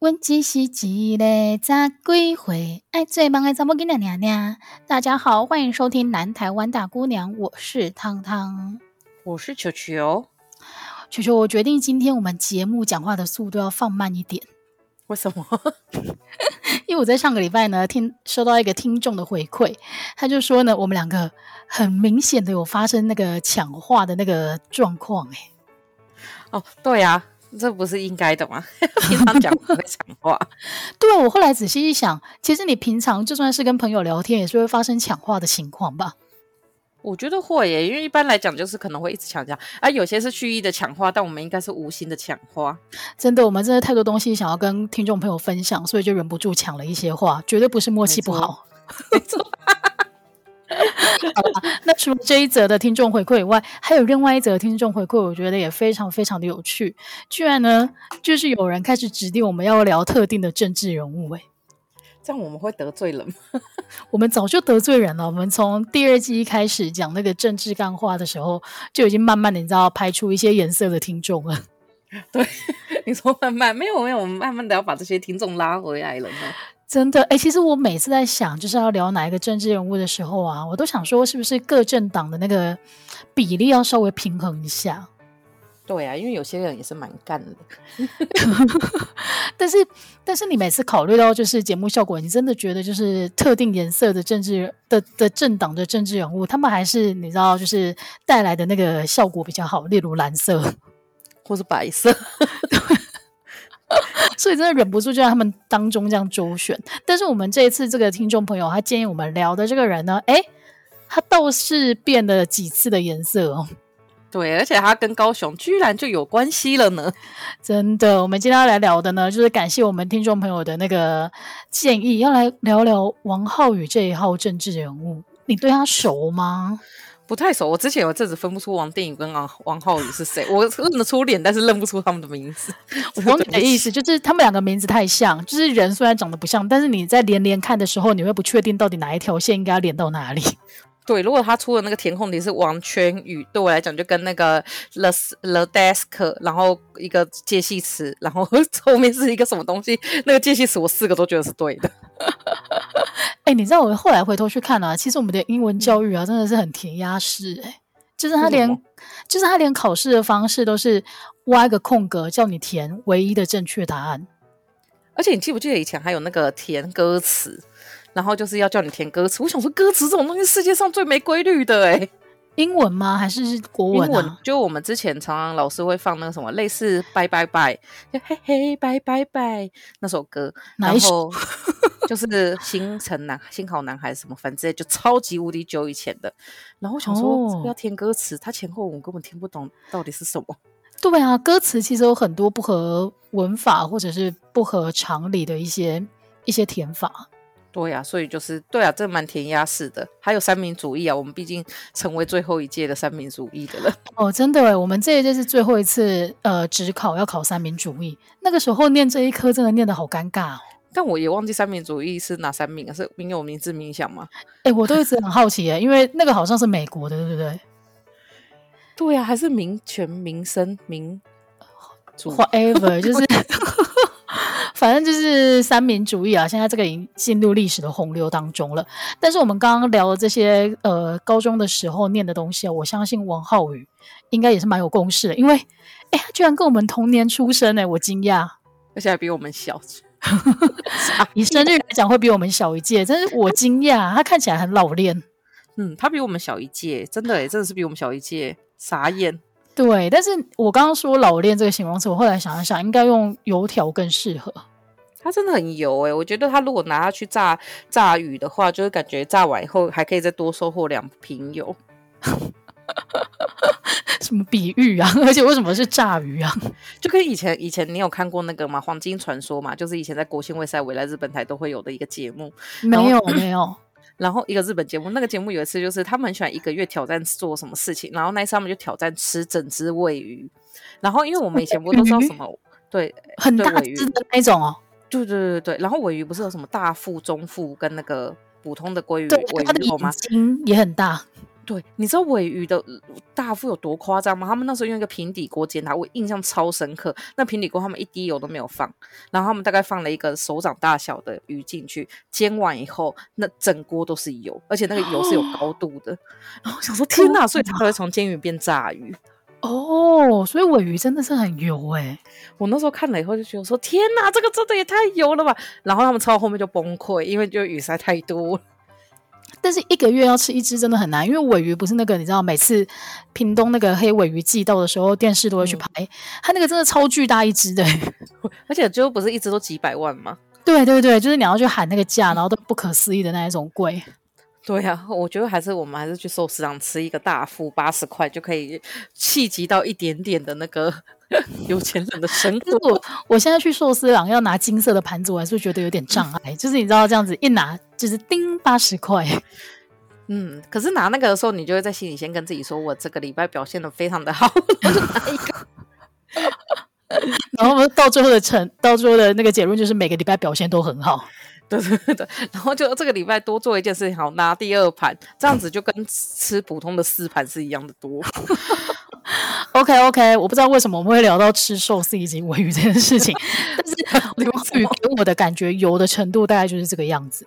问只是一个十几岁，爱做梦的查某囡仔娘娘。大家好，欢迎收听南台湾大姑娘，我是汤汤，我是球球。球球，我决定今天我们节目讲话的速度要放慢一点。为什么？因为我在上个礼拜呢，听收到一个听众的回馈，他就说呢，我们两个很明显的有发生那个抢话的那个状况，哎。哦，对呀、啊，这不是应该的吗？平常讲不会抢话，对啊，我后来仔细一想，其实你平常就算是跟朋友聊天，也是会发生抢话的情况吧？我觉得会耶，因为一般来讲就是可能会一直抢讲，啊，有些是蓄意的抢话，但我们应该是无心的抢话。真的，我们真的太多东西想要跟听众朋友分享，所以就忍不住抢了一些话，绝对不是默契不好。没错。那除了这一则的听众回馈以外，还有另外一则听众回馈，我觉得也非常非常的有趣。居然呢，就是有人开始指定我们要聊特定的政治人物，哎，这样我们会得罪人吗？我们早就得罪人了。我们从第二季一开始讲那个政治干话的时候，就已经慢慢的你知道排出一些颜色的听众了。对，你说慢慢没有没有，我们慢慢的要把这些听众拉回来了呢。真的哎，其实我每次在想，就是要聊哪一个政治人物的时候啊，我都想说，是不是各政党的那个比例要稍微平衡一下？对啊，因为有些人也是蛮干的。但是，但是你每次考虑到就是节目效果，你真的觉得就是特定颜色的政治的的政党的政治人物，他们还是你知道，就是带来的那个效果比较好，例如蓝色或是白色。所以真的忍不住就在他们当中这样周旋。但是我们这一次这个听众朋友他建议我们聊的这个人呢，诶，他倒是变了几次的颜色哦。对，而且他跟高雄居然就有关系了呢。真的，我们今天要来聊的呢，就是感谢我们听众朋友的那个建议，要来聊聊王浩宇这一号政治人物。你对他熟吗？不太熟，我之前有阵子分不出王定宇跟王王浩宇是谁，我认得出脸，但是认不出他们的名字。我懂你的意思，就是他们两个名字太像，就是人虽然长得不像，但是你在连连看的时候，你会不确定到底哪一条线应该要连到哪里。对，如果他出的那个填空题是王全宇，对我来讲就跟那个 the the desk，然后一个介系词，然后后面是一个什么东西，那个介系词我四个都觉得是对的。哎、欸，你知道我后来回头去看啊，其实我们的英文教育啊，真的是很填鸭式哎、欸，就是他连就是他连考试的方式都是挖一个空格叫你填唯一的正确答案，而且你记不记得以前还有那个填歌词？然后就是要叫你填歌词，我想说歌词这种东西世界上最没规律的哎，英文吗？还是国文啊？英文，就我们之前常常老师会放那个什么类似拜拜拜，嘿嘿拜拜拜那首歌，然后就是星辰男 星好男孩什么，反正就超级无敌久以前的。然后我想说、哦、这个要填歌词，它前后我根本听不懂到底是什么。对啊，歌词其实有很多不合文法或者是不合常理的一些一些填法。对呀、啊，所以就是对啊，这蛮填鸭式的。还有三民主义啊，我们毕竟成为最后一届的三民主义的了。哦，真的，我们这一届是最后一次呃，只考要考三民主义。那个时候念这一科真的念得好尴尬哦。但我也忘记三民主义是哪三民啊？是民有、民治、民享吗？哎，我都一直很好奇哎，因为那个好像是美国的，对不对？对呀、啊，还是民权、民生、民主，whatever，就是。反正就是三民主义啊，现在这个已经进入历史的洪流当中了。但是我们刚刚聊的这些呃高中的时候念的东西啊，我相信王浩宇应该也是蛮有共识的，因为哎，他居然跟我们同年出生哎，我惊讶，而且还比我们小，以生日来讲会比我们小一届，真是我惊讶，他看起来很老练。嗯，他比我们小一届，真的哎，真的是比我们小一届，傻眼。对，但是我刚刚说老练这个形容词，我后来想一想，应该用油条更适合。它真的很油诶，我觉得它如果拿它去炸炸鱼的话，就是感觉炸完以后还可以再多收获两瓶油。什么比喻啊？而且为什么是炸鱼啊？就跟以前以前你有看过那个吗？黄金传说嘛，就是以前在国庆卫赛未来日本台都会有的一个节目。没有没有。然后一个日本节目，那个节目有一次就是他们很喜欢一个月挑战做什么事情，然后那一次他们就挑战吃整只鮪鱼。然后因为我们以前不都知道什么对很大只的那种哦，对对对对。然后尾鱼不是有什么大腹、中腹跟那个普通的鲑鱼、尾鱼吗？睛也很大。对，你知道尾鱼的大腹有多夸张吗？他们那时候用一个平底锅煎它，我印象超深刻。那平底锅他们一滴油都没有放，然后他们大概放了一个手掌大小的鱼进去，煎完以后，那整锅都是油，而且那个油是有高度的。哦、然后我想说，天哪！所以它会从煎鱼变炸鱼哦。所以尾鱼真的是很油哎、欸。我那时候看了以后就觉得说，天哪，这个真的也太油了吧！然后他们超后面就崩溃，因为就鱼塞太多。但是一个月要吃一只真的很难，因为尾鱼不是那个，你知道，每次屏东那个黑尾鱼季到的时候，电视都会去拍，嗯、它那个真的超巨大一只的，而且就不是一只都几百万吗？对对对，就是你要去喊那个价，然后都不可思议的那一种贵。对呀、啊，我觉得还是我们还是去寿司郎吃一个大腹八十块就可以企及到一点点的那个 有钱人的生活。我我现在去寿司郎要拿金色的盘子，我还是觉得有点障碍。嗯、就是你知道这样子一拿就是叮八十块，嗯，可是拿那个的时候，你就会在心里先跟自己说，我这个礼拜表现的非常的好，拿一个，然后我们到最后的成到最后的那个结论就是每个礼拜表现都很好。对 对对，然后就这个礼拜多做一件事情，好拿第二盘，这样子就跟吃普通的四盘是一样的多。OK OK，我不知道为什么我们会聊到吃寿司以及尾鱼这件事情，但是刘子宇给我的感觉油的程度大概就是这个样子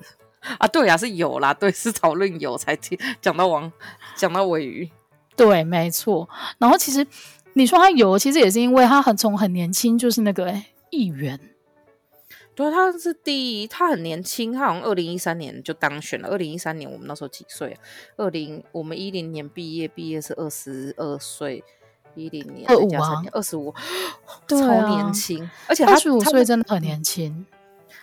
啊。对啊，是油啦，对，是讨论油才提讲到王讲到尾鱼，对，没错。然后其实你说他油，其实也是因为他很从很年轻就是那个哎议员。对，他是第一，他很年轻，他好像二零一三年就当选了。二零一三年我们那时候几岁啊？二零我们一零年毕业，毕业是二十二岁，一零年二五啊，二十五，超年轻，啊、而且他二十五岁真的很年轻。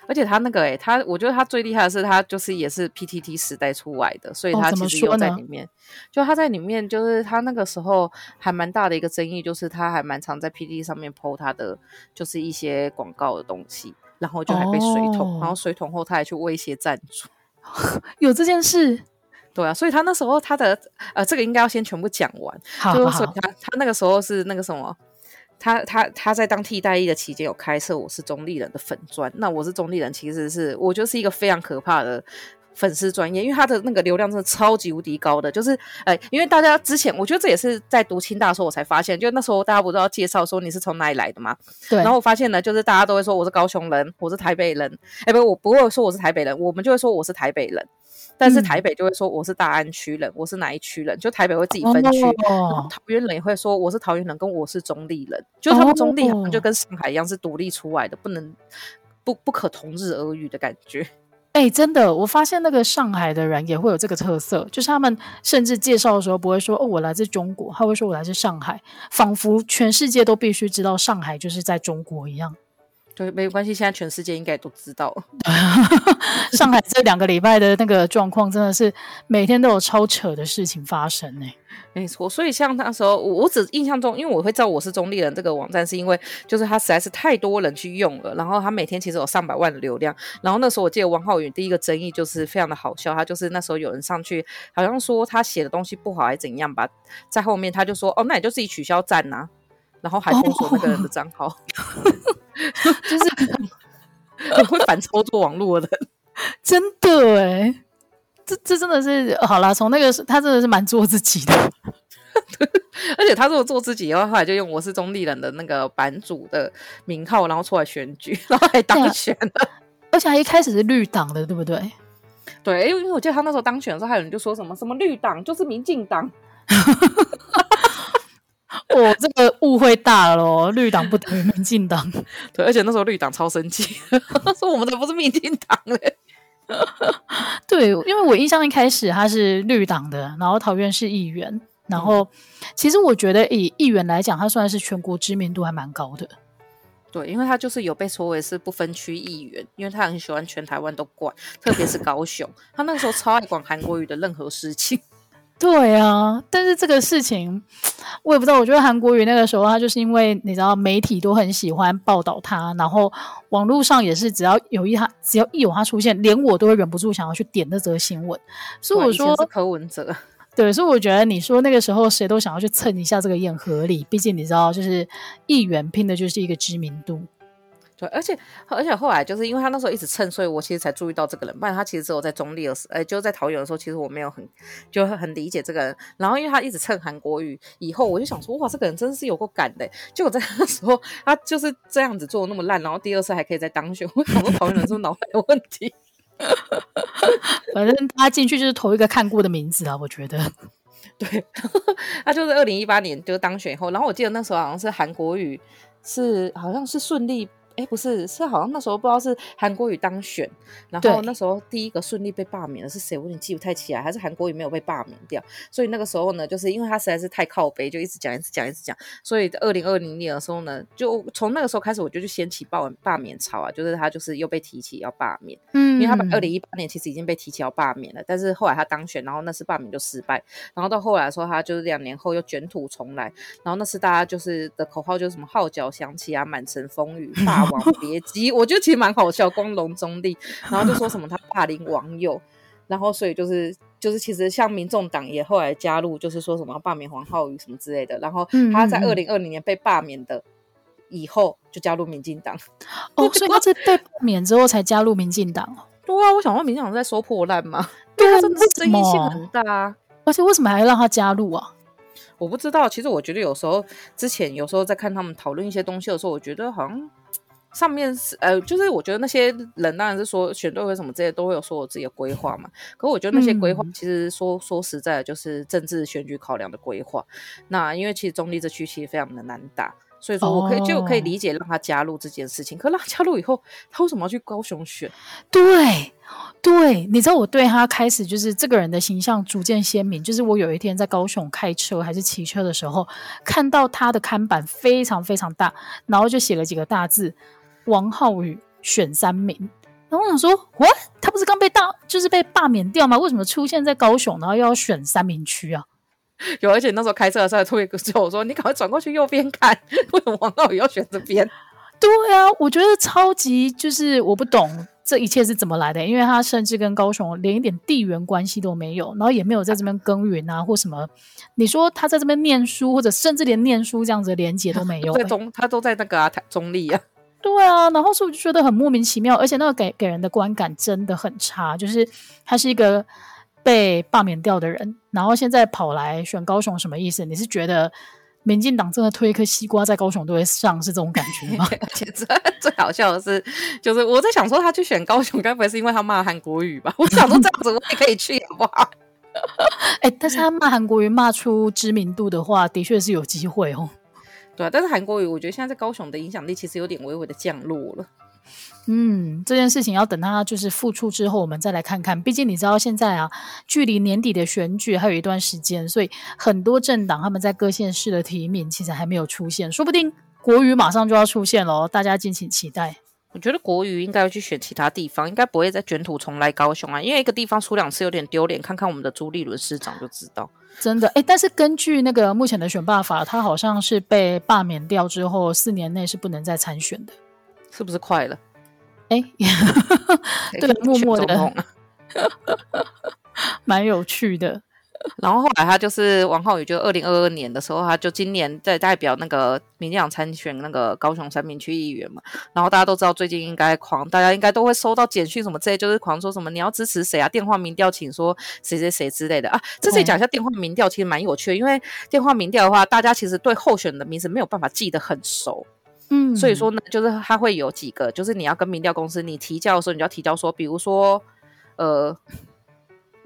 而且他那个哎、欸，他我觉得他最厉害的是，他就是也是 PTT 时代出来的，所以他其实有在里面。哦、就他在里面，就是他那个时候还蛮大的一个争议，就是他还蛮常在 PTT 上面 po 他的就是一些广告的东西。然后就还被水桶，哦、然后水桶后他还去威胁赞助，有这件事，对啊，所以他那时候他的呃，这个应该要先全部讲完。好，好，就是他他那个时候是那个什么，他他他在当替代役的期间有开设我是中立人的粉砖，那我是中立人其实是我就是一个非常可怕的。粉丝专业，因为他的那个流量真的超级无敌高的，就是，哎、欸，因为大家之前，我觉得这也是在读清大的时候我才发现，就那时候大家不知道介绍说你是从哪里来的嘛？对。然后我发现呢，就是大家都会说我是高雄人，我是台北人，哎、欸，不，我不会说我是台北人，我们就会说我是台北人，但是台北就会说我是大安区人，我是哪一区人，就台北会自己分区。哦。桃园人也会说我是桃园人，跟我是中立人，就他们中立好像就跟上海一样是独立出来的，不能不不可同日而语的感觉。哎、欸，真的，我发现那个上海的人也会有这个特色，就是他们甚至介绍的时候不会说“哦，我来自中国”，他会说“我来自上海”，仿佛全世界都必须知道上海就是在中国一样。对，没关系，现在全世界应该都知道了。上海这两个礼拜的那个状况，真的是每天都有超扯的事情发生呢。没错，所以像那时候，我我只印象中，因为我会知道我是中立人这个网站，是因为就是它实在是太多人去用了，然后它每天其实有上百万的流量。然后那时候我记得王浩宇第一个争议就是非常的好笑，他就是那时候有人上去，好像说他写的东西不好还是怎样吧，在后面他就说：“哦，那你就自己取消赞呐、啊。”然后还封锁那个人的账号。哦 就是 很会反操作网络的人，真的哎，这这真的是好啦。从那个他真的是蛮做自己的，而且他如果做自己的话，后来就用我是中立人的那个版主的名号，然后出来选举，然后还当选了，而且还一开始是绿党的，对不对？对，因为我记得他那时候当选的时候，还有人就说什么什么绿党就是民进党。我、哦、这个误会大了哦，绿党不等于民进党。对，而且那时候绿党超生气，说我们才不是民进党嘞。对，因为我印象一开始他是绿党的，然后桃园是议员，然后、嗯、其实我觉得以议员来讲，他算是全国知名度还蛮高的。对，因为他就是有被说为是不分区议员，因为他很喜欢全台湾都管，特别是高雄，他那个时候超爱管韩国语的任何事情。对啊，但是这个事情我也不知道。我觉得韩国瑜那个时候，他就是因为你知道媒体都很喜欢报道他，然后网络上也是只要有一他，只要一有他出现，连我都会忍不住想要去点那则新闻。所以我说是柯文哲，对，所以我觉得你说那个时候谁都想要去蹭一下这个也合理。毕竟你知道，就是议员拼的就是一个知名度。对，而且而且后来就是因为他那时候一直蹭，所以我其实才注意到这个人。不然他其实只有在中立的时候，哎，就在桃园的时候，其实我没有很就很理解这个人。然后因为他一直蹭韩国语，以后我就想说，哇，这个人真是有够敢的。结果在那时候，他就是这样子做那么烂，然后第二次还可以再当选。我想说，桃园人是脑袋有问题？反正他进去就是头一个看过的名字啊，我觉得。对，他就是二零一八年就当选以后，然后我记得那时候好像是韩国语，是好像是顺利。哎，不是，是好像那时候不知道是韩国瑜当选，然后那时候第一个顺利被罢免的是谁？我有点记不太起来，还是韩国瑜没有被罢免掉？所以那个时候呢，就是因为他实在是太靠背，就一直讲，一直讲，一直讲。所以二零二零年的时候呢，就从那个时候开始，我就去掀起罢罢免潮啊，就是他就是又被提起要罢免，嗯，因为他们二零一八年其实已经被提起要罢免了，但是后来他当选，然后那次罢免就失败，然后到后来说他就是两年后又卷土重来，然后那次大家就是的口号就是什么号角响起啊，满城风雨，霸王别姬。我觉得其实蛮好笑，光荣中立，然后就说什么他霸凌网友，然后所以就是就是其实像民众党也后来加入，就是说什么罢免黄浩宇什么之类的，然后他在二零二零年被罢免的以后就加入民进党，哦，所以他是被罢免之后才加入民进党哦。对啊，我想问民进党在收破烂吗？对啊，真的争议性很大啊，而且为什么还要让他加入啊？我不知道，其实我觉得有时候之前有时候在看他们讨论一些东西的时候，我觉得好像。上面是呃，就是我觉得那些人当然是说选对会什么这些都会有说我自己的规划嘛。可我觉得那些规划其实说、嗯、说实在的，就是政治选举考量的规划。那因为其实中立这区其实非常的难打，所以说我可以、哦、就可以理解让他加入这件事情。可让他加入以后，他为什么要去高雄选？对对，你知道我对他开始就是这个人的形象逐渐鲜明。就是我有一天在高雄开车还是骑车的时候，看到他的看板非常非常大，然后就写了几个大字。王浩宇选三名，然后我想说，what？他不是刚被大，就是被罢免掉吗？为什么出现在高雄，然后又要选三民区啊？有，而且那时候开车的时候，特别跟我说：“你赶快转过去右边看，为什么王浩宇要选这边？”对啊，我觉得超级就是我不懂这一切是怎么来的，因为他甚至跟高雄连一点地缘关系都没有，然后也没有在这边耕耘啊，或什么。你说他在这边念书，或者甚至连念书这样子的连结都没有、欸，在中他都在那个啊，中立啊。对啊，然后所以我就觉得很莫名其妙，而且那个给给人的观感真的很差，就是他是一个被罢免掉的人，然后现在跑来选高雄，什么意思？你是觉得民进党真的推一颗西瓜在高雄都会上，是这种感觉吗？而且最最好笑的是，就是我在想说他去选高雄，该不会是因为他骂韩国语吧？我想说这样子我也可以去，好不好？哎，但是他骂韩国语骂出知名度的话，的确是有机会哦。对啊，但是韩国瑜，我觉得现在在高雄的影响力其实有点微微的降落了。嗯，这件事情要等他就是复出之后，我们再来看看。毕竟你知道现在啊，距离年底的选举还有一段时间，所以很多政党他们在各县市的提名其实还没有出现，说不定国瑜马上就要出现了，大家敬请期待。我觉得国瑜应该要去选其他地方，应该不会再卷土重来高雄啊，因为一个地方输两次有点丢脸。看看我们的朱立伦市长就知道，真的。哎，但是根据那个目前的选罢法，他好像是被罢免掉之后，四年内是不能再参选的，是不是快了？哎，对，默默的，蛮有趣的。然后后来他就是王浩宇，就二零二二年的时候，他就今年在代表那个民进党参选那个高雄三民区议员嘛。然后大家都知道，最近应该狂，大家应该都会收到简讯什么之类，就是狂说什么你要支持谁啊？电话民调，请说谁谁谁之类的啊。这次讲一下电话民调，其实蛮有趣的，因为电话民调的话，大家其实对候选的名字没有办法记得很熟，嗯，所以说呢，就是他会有几个，就是你要跟民调公司你提交的时候，你就要提交说，比如说，呃。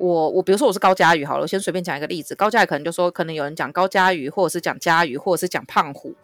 我我比如说我是高佳宇好了，我先随便讲一个例子，高佳宇可能就说，可能有人讲高佳宇，或者是讲佳宇，或者是讲胖虎，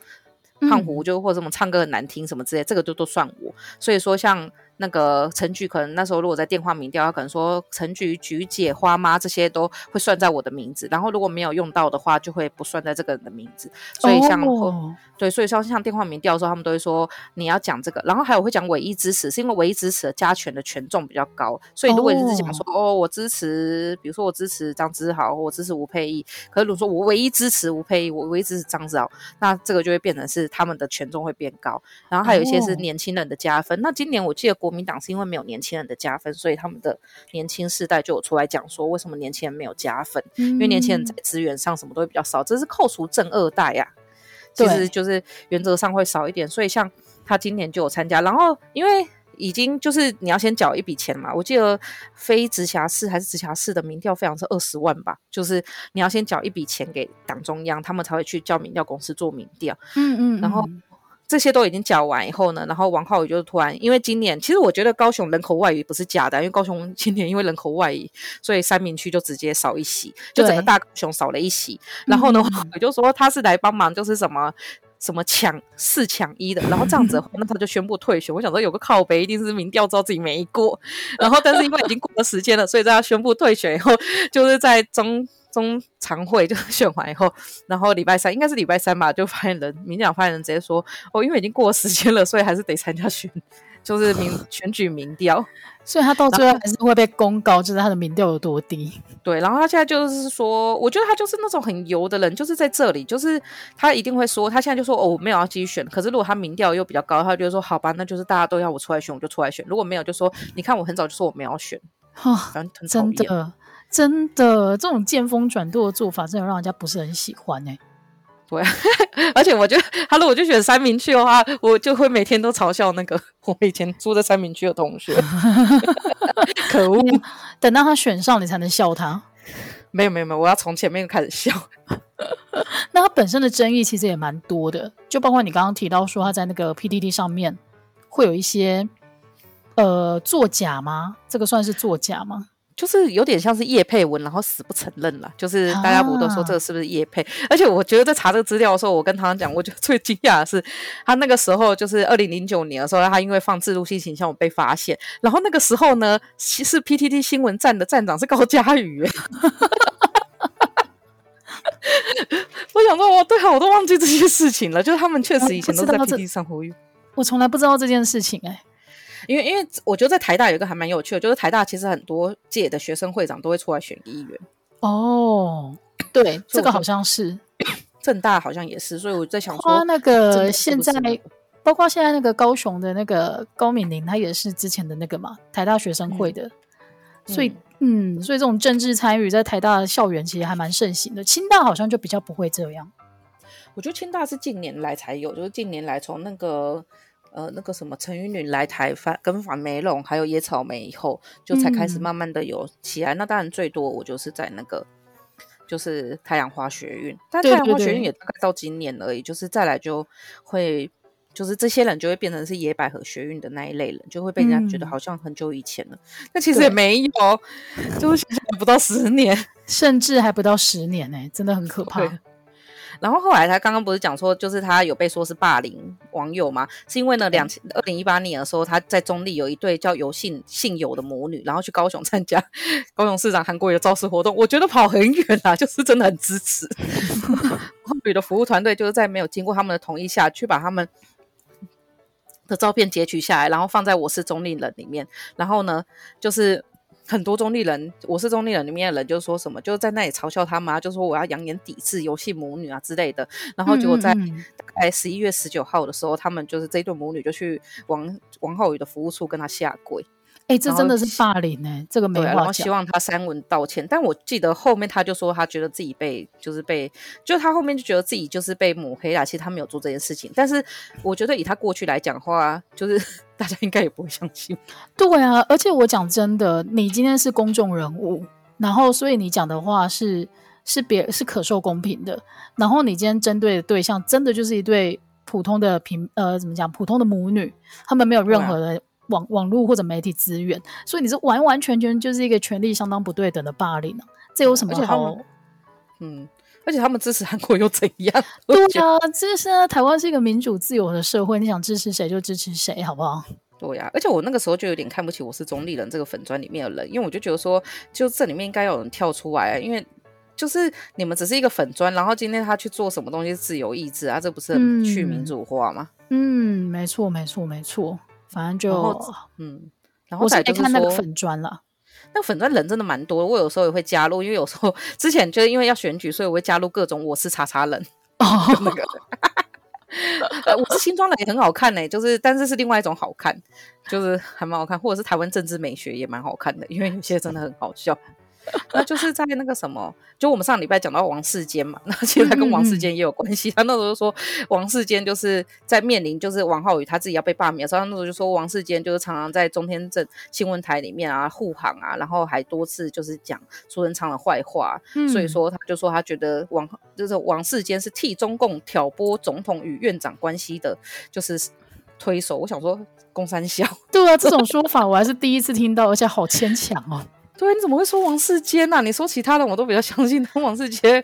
胖虎就或者什么唱歌很难听什么之类，这个就都算我。所以说像。那个陈菊可能那时候如果在电话民调，他可能说陈菊、菊姐、花妈这些都会算在我的名字，然后如果没有用到的话，就会不算在这个人的名字。所以像、哦、对，所以像像电话民调的时候，他们都会说你要讲这个，然后还有会讲唯一支持，是因为唯一支持的加权的权重比较高，所以如果你是讲说哦，哦，我支持，比如说我支持张之豪，或我支持吴沛忆，可是如果说我唯一支持吴沛忆，我唯一支持张之豪，那这个就会变成是他们的权重会变高，然后还有一些是年轻人的加分。哦、那今年我记得。国民党是因为没有年轻人的加分，所以他们的年轻世代就有出来讲说，为什么年轻人没有加分？嗯、因为年轻人在资源上什么都会比较少，这是扣除正二代呀、啊，其实就是原则上会少一点。所以像他今年就有参加，然后因为已经就是你要先缴一笔钱嘛，我记得非直辖市还是直辖市的民调费用是二十万吧，就是你要先缴一笔钱给党中央，他们才会去叫民调公司做民调，嗯，嗯嗯，然后。这些都已经缴完以后呢，然后王浩宇就突然，因为今年其实我觉得高雄人口外移不是假的，因为高雄今年因为人口外移，所以三明区就直接少一席，就整个大高雄少了一席。然后呢，我就说他是来帮忙，就是什么什么抢四抢一的，然后这样子，那他就宣布退选。我想说有个靠背，一定是民调知道自己没过，然后但是因为已经过了时间了，所以在他宣布退选以后，就是在中。中常会 就选完以后，然后礼拜三应该是礼拜三吧，就发言人民进党发言人直接说：“哦，因为已经过了时间了，所以还是得参加选，就是民 选举民调。”所以他到最后还是会被公告，就是他的民调有多低。对，然后他现在就是说，我觉得他就是那种很油的人，就是在这里，就是他一定会说，他现在就说：“哦，我没有要继续选。”可是如果他民调又比较高，他就说：“好吧，那就是大家都要我出来选，我就出来选。”如果没有，就说：“你看我很早就说我没有要选。”哈，真的。真的，这种见风转舵的做法，真的让人家不是很喜欢哎、欸。对，而且我觉得，他如果就选三明区的话，我就会每天都嘲笑那个我以前住在三明区的同学。可恶！等到他选上，你才能笑他。没有没有没有，我要从前面开始笑。那他本身的争议其实也蛮多的，就包括你刚刚提到说他在那个 PDD 上面会有一些呃作假吗？这个算是作假吗？就是有点像是叶佩文，然后死不承认了。就是大家不都说这个是不是叶佩？啊、而且我觉得在查这个资料的时候，我跟他讲，我觉得最惊讶的是，他那个时候就是二零零九年的时候，他因为放置入性形象被发现。然后那个时候呢，其实 PTT 新闻站的站长是高嘉瑜。我想说，哇，对啊，我都忘记这些事情了。就是他们确实以前都在 PTT 上活跃。我从来不知道这件事情、欸，哎。因为，因为我觉得在台大有一个还蛮有趣的，就是台大其实很多届的学生会长都会出来选议员。哦，对，这个好像是 政大好像也是，所以我在想说，那个现在包括现在那个高雄的那个高敏玲，他也是之前的那个嘛，台大学生会的。嗯、所以，嗯，所以这种政治参与在台大的校园其实还蛮盛行的。清大好像就比较不会这样。我觉得清大是近年来才有，就是近年来从那个。呃，那个什么陈云女来台反跟反梅龙，还有野草莓以后，就才开始慢慢的有起来。嗯、那当然最多我就是在那个，就是太阳花学运，但太阳花学运也大概到今年而已。就是再来就会，就是这些人就会变成是野百合学运的那一类人，就会被人家觉得好像很久以前了。那、嗯、其实也没有，就是不到十年，甚至还不到十年呢、欸，真的很可怕。然后后来他刚刚不是讲说，就是他有被说是霸凌网友吗？是因为呢，两千二零一八年的时候，他在中立有一对叫游信信友的母女，然后去高雄参加高雄市长韩国瑜的造势活动。我觉得跑很远啊，就是真的很支持。后面的服务团队就是在没有经过他们的同意下去把他们的照片截取下来，然后放在我是中立人里面。然后呢，就是。很多中立人，我是中立人里面的人，就说什么，就在那里嘲笑他妈，就说我要扬言抵制游戏母女啊之类的。然后结果在大概十一月十九号的时候，他们就是这对母女就去王王浩宇的服务处跟他下跪。哎、欸，这真的是霸凌哎、欸，这个没话讲。然后希望他三文道歉，但我记得后面他就说他觉得自己被就是被，就他后面就觉得自己就是被抹黑了。其实他没有做这件事情，但是我觉得以他过去来讲的话，就是 大家应该也不会相信。对啊，而且我讲真的，你今天是公众人物，然后所以你讲的话是是别是可受公平的，然后你今天针对的对象真的就是一对普通的平呃怎么讲普通的母女，他们没有任何的。网网络或者媒体资源，所以你是完完全全就是一个权力相当不对等的霸凌，这有什么好？嗯，而且他们支持韩国又怎样？对啊，这是台湾是一个民主自由的社会，你想支持谁就支持谁，好不好？对呀、啊，而且我那个时候就有点看不起我是中立人这个粉砖里面的人，因为我就觉得说，就这里面应该有人跳出来，因为就是你们只是一个粉砖，然后今天他去做什么东西是自由意志啊，这不是很去民主化吗？嗯，没错，没错，没错。反正就嗯，然后再就是看那个粉砖了。那个粉砖人真的蛮多的，我有时候也会加入，因为有时候之前就是因为要选举，所以我会加入各种我是叉叉人哦，那个 我是新装人也很好看呢、欸，就是但是是另外一种好看，就是还蛮好看，或者是台湾政治美学也蛮好看的，因为有些真的很好笑。那就是在那个什么，就我们上礼拜讲到王世坚嘛，那其实他跟王世坚也有关系。嗯嗯他那时候说王世坚就是在面临就是王浩宇他自己要被罢免的时候，他那时候就说王世坚就是常常在中天镇新闻台里面啊护航啊，然后还多次就是讲苏贞昌的坏话，嗯、所以说他就说他觉得王就是王世坚是替中共挑拨总统与院长关系的，就是推手。我想说。公三小，对啊，这种说法我还是第一次听到，而且好牵强哦。对，你怎么会说王世坚啊？你说其他的我都比较相信，但王世坚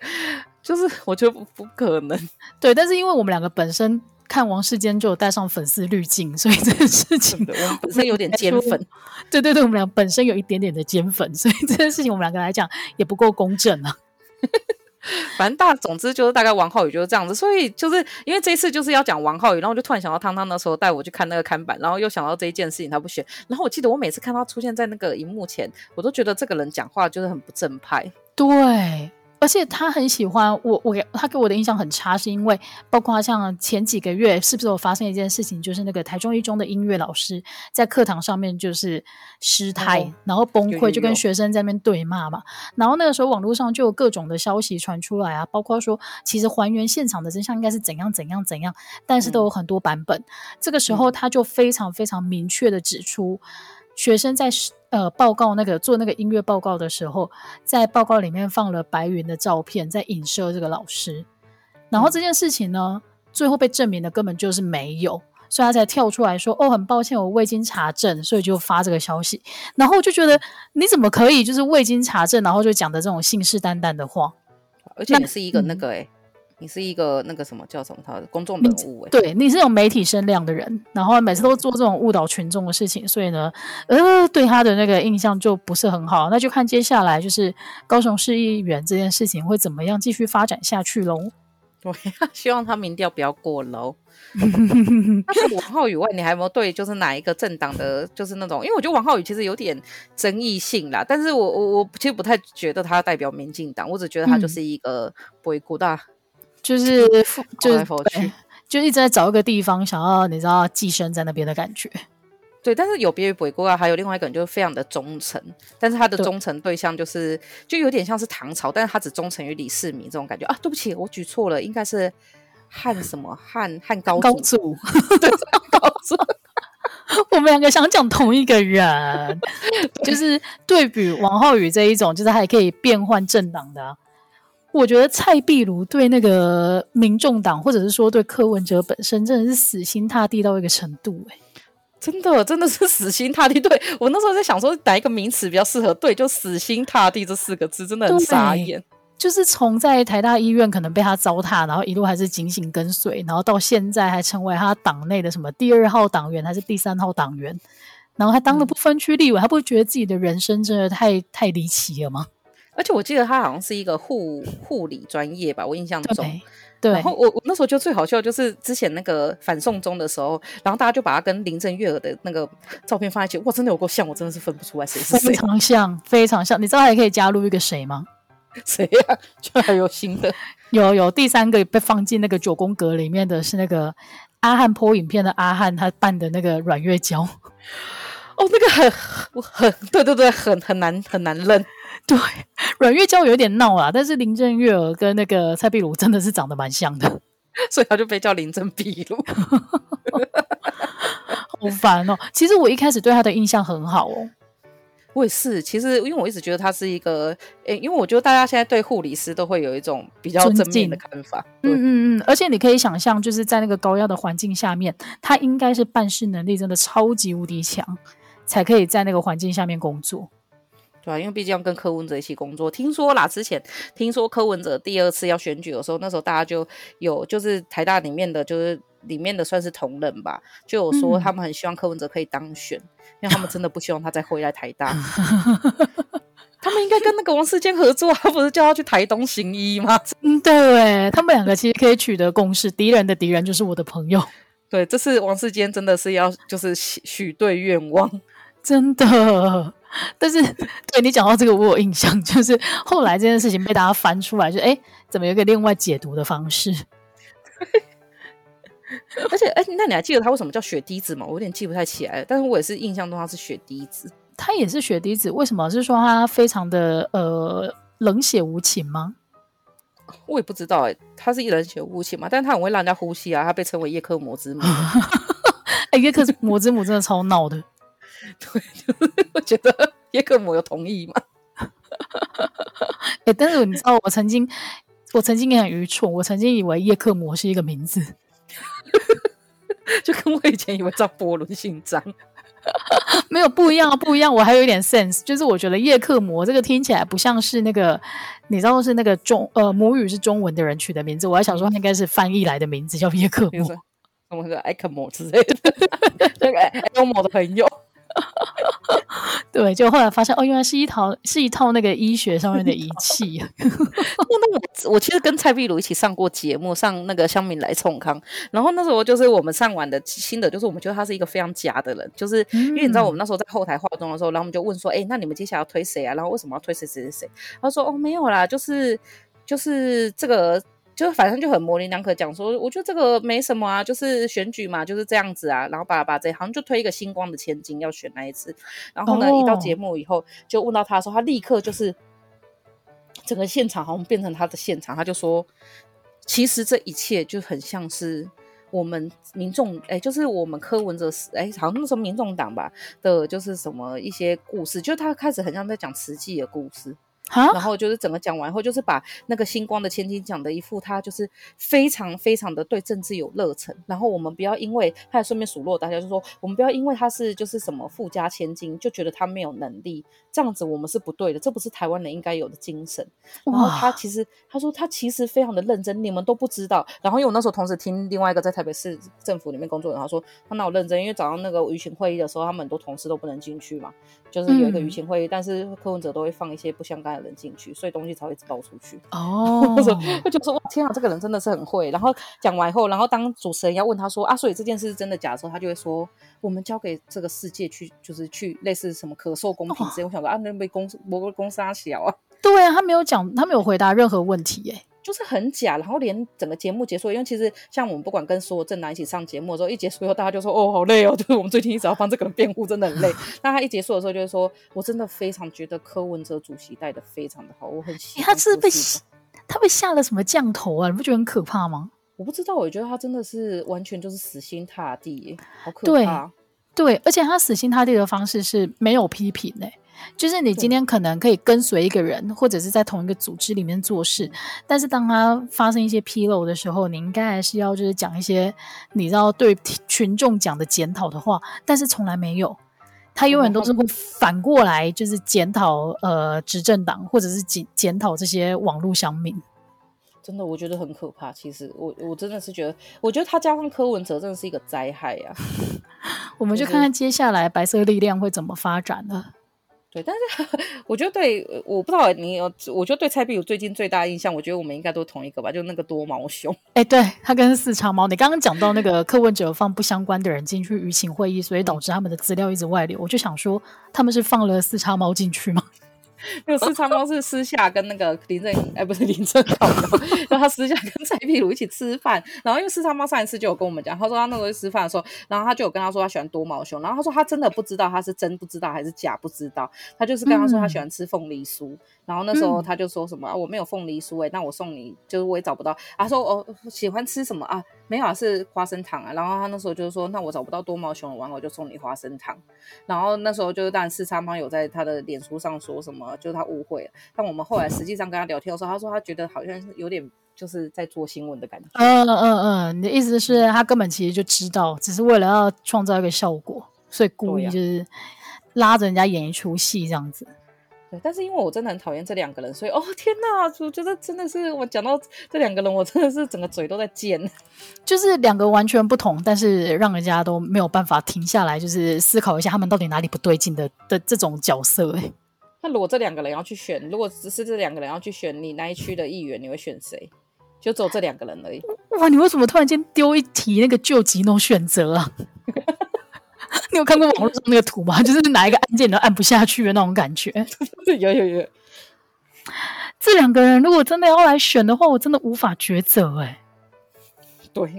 就是我觉得不不可能。对，但是因为我们两个本身看王世坚就有带上粉丝滤镜，所以这件事情本身有点尖粉。对对对，我们俩本身有一点点的尖粉，所以这件事情我们两个来讲也不够公正啊。反正大，总之就是大概王浩宇就是这样子，所以就是因为这一次就是要讲王浩宇，然后我就突然想到汤汤那时候带我去看那个看板，然后又想到这一件事情他不选，然后我记得我每次看他出现在那个荧幕前，我都觉得这个人讲话就是很不正派。对。而且他很喜欢我，我给他给我的印象很差，是因为包括像前几个月，是不是有发生一件事情，就是那个台中一中的音乐老师在课堂上面就是失态，哦、然后崩溃，就跟学生在那边对骂嘛。然后那个时候网络上就有各种的消息传出来啊，包括说其实还原现场的真相应该是怎样怎样怎样，但是都有很多版本。嗯、这个时候他就非常非常明确的指出，学生在。呃，报告那个做那个音乐报告的时候，在报告里面放了白云的照片，在影射这个老师。然后这件事情呢，最后被证明的根本就是没有，所以他才跳出来说：“哦，很抱歉，我未经查证，所以就发这个消息。”然后我就觉得，你怎么可以就是未经查证，然后就讲的这种信誓旦旦的话？而且也是一个那个哎、欸。嗯你是一个那个什么叫什么？他的公众人物、欸、对，你是有媒体声量的人，然后每次都做这种误导群众的事情，所以呢，呃，对他的那个印象就不是很好。那就看接下来就是高雄市议员这件事情会怎么样继续发展下去喽。对，希望他民调不要过喽。那是王浩宇外，你还有没有对就是哪一个政党的，就是那种？因为我觉得王浩宇其实有点争议性啦，但是我我我其实不太觉得他代表民进党，我只觉得他就是一个不会顾大。就是就 就一直在找一个地方，想要你知道寄生在那边的感觉。对，但是有别于北国啊，还有另外一个人，就是非常的忠诚。但是他的忠诚对象就是，就有点像是唐朝，但是他只忠诚于李世民这种感觉啊。对不起，我举错了，应该是汉什么汉汉高祖。高祖对，高祖。我们两个想讲同一个人，就是对比王浩宇这一种，就是还可以变换政党的啊。我觉得蔡壁如对那个民众党，或者是说对柯文哲本身，真的是死心塌地到一个程度，欸，真的真的是死心塌地。对，我那时候在想说，哪一个名词比较适合？对，就死心塌地这四个字，真的很傻眼。就是从在台大医院可能被他糟蹋，然后一路还是警醒跟随，然后到现在还成为他党内的什么第二号党员还是第三号党员，然后还当了不分区立委，嗯、他不会觉得自己的人生真的太太离奇了吗？而且我记得他好像是一个护护理专业吧，我印象中。对。然后我我那时候就最好笑就是之前那个反送中的时候，然后大家就把他跟林郑月娥的那个照片放在一起，哇，真的有够像，我真的是分不出来谁是谁。非常像，非常像。你知道还可以加入一个谁吗？谁呀、啊？居然还有新的？有有，第三个被放进那个九宫格里面的是那个阿汉 po 影片的阿汉，他扮的那个阮月娇。哦，那个很我很对对对，很很难很难认。对，阮月娇有点闹啦，但是林郑月娥跟那个蔡碧如真的是长得蛮像的，所以他就被叫林郑壁如，好烦哦。其实我一开始对他的印象很好哦，我也是。其实因为我一直觉得他是一个，诶，因为我觉得大家现在对护理师都会有一种比较正面的看法。嗯嗯嗯，而且你可以想象，就是在那个高压的环境下面，他应该是办事能力真的超级无敌强，才可以在那个环境下面工作。对啊，因为毕竟要跟柯文哲一起工作。听说啦，之前听说柯文哲第二次要选举的时候，那时候大家就有就是台大里面的，就是里面的算是同仁吧，就有说他们很希望柯文哲可以当选，嗯、因为他们真的不希望他再回来台大。他们应该跟那个王世坚合作，他不是叫他去台东行医吗？嗯，对，他们两个其实可以取得共识，敌人的敌人就是我的朋友。对，这次王世坚真的是要就是许许对愿望，真的。但是，对你讲到这个，我有印象，就是后来这件事情被大家翻出来，就哎，怎么有一个另外解读的方式？而且，哎，那你还记得他为什么叫血滴子吗？我有点记不太起来了。但是我也是印象中他是血滴子。他也是血滴子，为什么？是说他非常的呃冷血无情吗？我也不知道哎、欸，他是一冷血无情嘛，但是他很会让人家呼吸啊，他被称为叶克魔之母。哎、欸，叶克魔之母真的超闹的。对，就是我觉得叶克膜有同意吗？哎、欸，但是你知道，我曾经，我曾经也很愚蠢，我曾经以为叶克膜是一个名字，就跟我以前以为张伯伦姓张，没有不一样，不一样。我还有一点 sense，就是我觉得叶克膜这个听起来不像是那个，你知道是那个中呃母语是中文的人取的名字，我还想说应该是翻译来的名字叫叶克膜，什么是艾克膜之类的，那个艾克膜的朋友。对，就后来发现哦，原来是一套 是一套那个医学上面的仪器。那我我其实跟蔡壁如一起上过节目，上那个乡民来冲康。然后那时候就是我们上完的新的，就是我们觉得他是一个非常假的人，就是因为你知道我们那时候在后台化妆的时候，然后我们就问说，哎，那你们接下来要推谁啊？然后为什么要推谁谁谁谁？他说哦，没有啦，就是就是这个。就反正就很模棱两可讲说，我觉得这个没什么啊，就是选举嘛，就是这样子啊。然后把把这好像就推一个星光的千金要选那一次。然后呢，哦、一到节目以后，就问到他说，他立刻就是整个现场好像变成他的现场。他就说，其实这一切就很像是我们民众哎，就是我们柯文哲哎，好像那时候民众党吧的，就是什么一些故事，就他开始很像在讲慈济的故事。然后就是整个讲完后，就是把那个星光的千金讲的一副他就是非常非常的对政治有热忱。然后我们不要因为他还顺便数落大家，就说我们不要因为他是就是什么富家千金就觉得他没有能力，这样子我们是不对的，这不是台湾人应该有的精神。然后他其实他说他其实非常的认真，你们都不知道。然后因为我那时候同时听另外一个在台北市政府里面工作的人，他说他那我认真，因为早上那个舆情会议的时候，他们很多同事都不能进去嘛，就是有一个舆情会议，嗯、但是柯文哲都会放一些不相干的人进去，所以东西才会一直爆出去。哦，我就说，天啊，这个人真的是很会。然后讲完以后，然后当主持人要问他说啊，所以这件事是真的假的时候，他就会说，我们交给这个世界去，就是去类似什么可受公平之类。哦、我想说啊，那被公某个公司阿小啊，对啊，他没有讲，他没有回答任何问题，耶。就是很假。然后连整个节目结束，因为其实像我们不管跟所有正男一起上节目的时候，一结束以后，大家就说哦，好累哦，就是我们最近一直要帮这个人辩护，真的很累。那他一结束的时候，就是说我真的非常觉得柯文哲主席带的非常的好，我很喜欢。他是被他被下了什么降头啊？你不觉得很可怕吗？我不知道，我觉得他真的是完全就是死心塌地，好可怕。对，对，而且他死心塌地的方式是没有批评的。就是你今天可能可以跟随一个人，或者是在同一个组织里面做事，但是当他发生一些纰漏的时候，你应该还是要就是讲一些你知道对群众讲的检讨的话，但是从来没有，他永远都是会反过来就是检讨呃执政党，或者是检检讨这些网络乡民。真的，我觉得很可怕。其实我我真的是觉得，我觉得他加上柯文哲真的是一个灾害呀、啊。我们就看看接下来白色力量会怎么发展了。对，但是 我觉得对，我不知道你有，我觉得对蔡壁如最近最大的印象，我觉得我们应该都同一个吧，就那个多毛熊。哎、对，他跟四叉猫，你刚刚讲到那个柯文哲放不相关的人进去舆情会议，所以导致他们的资料一直外流，我就想说，他们是放了四叉猫进去吗？那个四叉猫是私下跟那个林正，哎，不是林正好，然后他私下跟蔡壁如一起吃饭。然后因为四叉猫上一次就有跟我们讲，他说他那时候吃饭的时候，然后他就有跟他说他喜欢多毛熊，然后他说他真的不知道他是真不知道还是假不知道，他就是跟他说他喜欢吃凤梨酥。嗯、然后那时候他就说什么、嗯啊、我没有凤梨酥哎、欸，那我送你，就是我也找不到。他说哦喜欢吃什么啊？没有啊，是花生糖啊。然后他那时候就是说，那我找不到多毛熊的玩偶，就送你花生糖。然后那时候就是当然四叉猫有在他的脸书上说什么。就是他误会了，但我们后来实际上跟他聊天的时候，他说他觉得好像是有点就是在做新闻的感觉。嗯嗯嗯，你的意思是，他根本其实就知道，只是为了要创造一个效果，所以故意就是拉着人家演一出戏这样子。对，但是因为我真的很讨厌这两个人，所以哦天哪，我觉得真的是我讲到这两个人，我真的是整个嘴都在尖。就是两个完全不同，但是让人家都没有办法停下来，就是思考一下他们到底哪里不对劲的的这种角色。哎。那如果这两个人要去选，如果只是这两个人要去选你那一区的议员，你会选谁？就只有这两个人而已。哇，你为什么突然间丢一题那个救急那种选择啊？你有看过网络上那个图吗？就是哪一个按键都按不下去的那种感觉。有 有有。这两个人如果真的要来选的话，我真的无法抉择哎。对，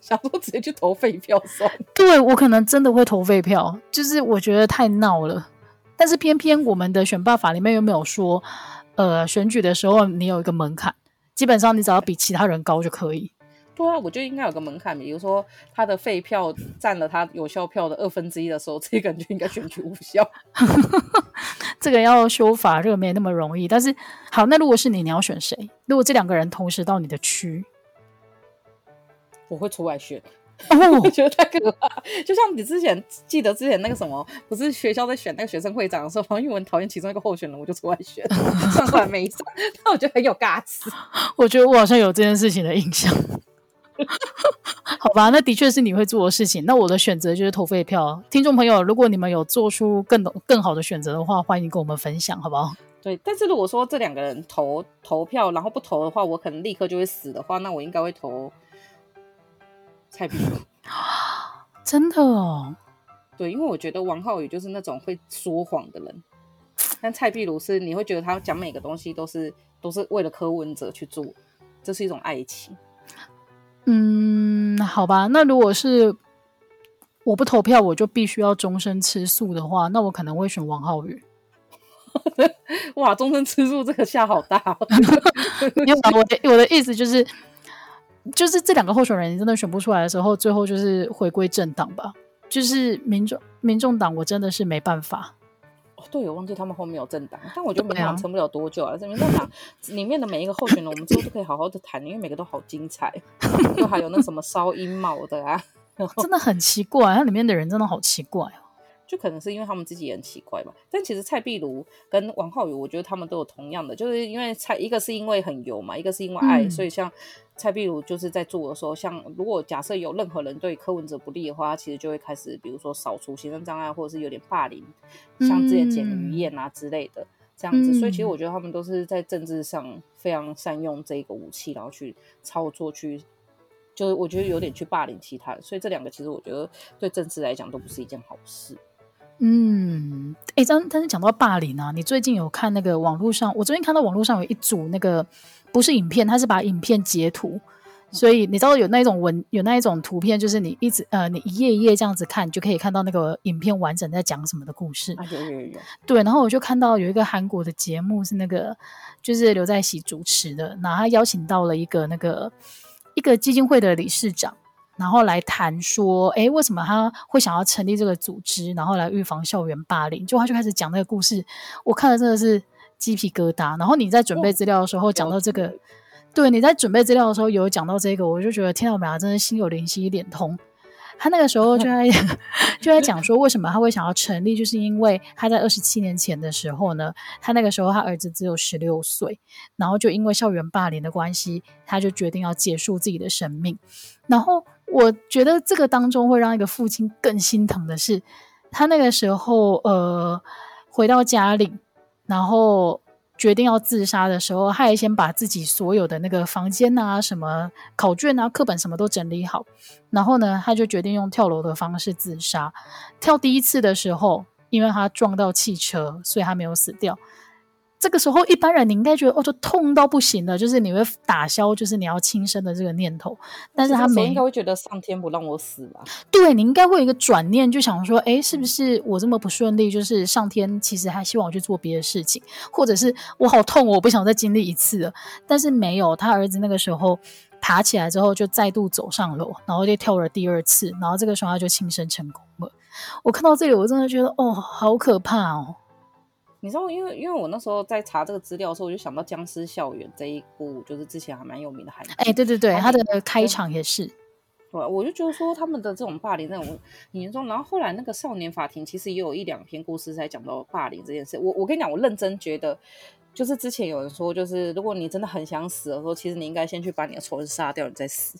想说直接去投废票算了。对，我可能真的会投废票，就是我觉得太闹了。但是偏偏我们的选罢法里面又没有说，呃，选举的时候你有一个门槛，基本上你只要比其他人高就可以。对啊，我觉得应该有个门槛，比如说他的废票占了他有效票的二分之一的时候，这个人就应该选举无效。这个要修法，这个没那么容易。但是好，那如果是你，你要选谁？如果这两个人同时到你的区，我会出来选。哦、我觉得太可怕。就像你之前记得之前那个什么，不是学校在选那个学生会长的时候，黄玉文讨厌其中一个候选人，我就出来选，算出来没上，但我觉得很有尬词。我觉得我好像有这件事情的印象。好吧，那的确是你会做的事情。那我的选择就是投废票。听众朋友，如果你们有做出更更好的选择的话，欢迎跟我们分享，好不好？对，但是如果说这两个人投投票，然后不投的话，我可能立刻就会死的话，那我应该会投蔡壁如。真的哦？对，因为我觉得王浩宇就是那种会说谎的人，但蔡壁如是你会觉得他讲每个东西都是都是为了柯文哲去做，这是一种爱情。嗯，好吧，那如果是我不投票，我就必须要终身吃素的话，那我可能会选王浩宇。哇，终身吃素这个下好大哦！因为我的我的意思就是，就是这两个候选人真的选不出来的时候，最后就是回归政党吧，就是民众民众党，我真的是没办法。哦，对，我忘记他们后面有政党，但我觉得民众党撑不了多久啊。这民众党里面的每一个候选人，我们之后都可以好好的谈，因为每个都好精彩。又还有那什么烧阴毛的啊，真的很奇怪，它里面的人真的好奇怪哦。就可能是因为他们自己也很奇怪吧，但其实蔡壁如跟王浩宇，我觉得他们都有同样的，就是因为蔡一个是因为很油嘛，一个是因为爱，嗯、所以像蔡壁如就是在做的时候，像如果假设有任何人对柯文哲不利的话，他其实就会开始，比如说扫除行政障碍，或者是有点霸凌，像之前简余晏啊之类的这样子，嗯、所以其实我觉得他们都是在政治上非常善用这个武器，然后去操作去，就是我觉得有点去霸凌其他人，所以这两个其实我觉得对政治来讲都不是一件好事。嗯，哎，但但是讲到霸凌啊，你最近有看那个网络上？我最近看到网络上有一组那个不是影片，它是把影片截图，所以你知道有那一种文，有那一种图片，就是你一直呃，你一页一页这样子看，就可以看到那个影片完整在讲什么的故事。啊，有有有。对，然后我就看到有一个韩国的节目是那个就是刘在熙主持的，然后他邀请到了一个那个一个基金会的理事长。然后来谈说，哎，为什么他会想要成立这个组织，然后来预防校园霸凌？就他就开始讲那个故事，我看了真的是鸡皮疙瘩。然后你在准备资料的时候讲到这个，对，你在准备资料的时候有讲到这个，我就觉得天啊，我们俩真的心有灵犀一点通。他那个时候就在 就在讲说，为什么他会想要成立，就是因为他在二十七年前的时候呢，他那个时候他儿子只有十六岁，然后就因为校园霸凌的关系，他就决定要结束自己的生命。然后我觉得这个当中会让一个父亲更心疼的是，他那个时候呃回到家里，然后。决定要自杀的时候，他还先把自己所有的那个房间啊、什么考卷啊、课本什么都整理好，然后呢，他就决定用跳楼的方式自杀。跳第一次的时候，因为他撞到汽车，所以他没有死掉。这个时候，一般人你应该觉得哦，就痛到不行了，就是你会打消就是你要轻生的这个念头。但是他没，应该会觉得上天不让我死吧？对，你应该会有一个转念，就想说，哎，是不是我这么不顺利，就是上天其实还希望我去做别的事情，或者是我好痛，我不想再经历一次了。但是没有，他儿子那个时候爬起来之后，就再度走上楼，然后就跳了第二次，然后这个时候他就轻生成功了。我看到这里，我真的觉得哦，好可怕哦。你知道，因为因为我那时候在查这个资料的时候，我就想到《僵尸校园》这一部，就是之前还蛮有名的韩剧。哎，对对对，它的开场也是。对，我就觉得说他们的这种霸凌那种很严重。然后后来那个少年法庭其实也有一两篇故事在讲到霸凌这件事。我我跟你讲，我认真觉得，就是之前有人说，就是如果你真的很想死的时候，其实你应该先去把你的仇人杀掉，你再死。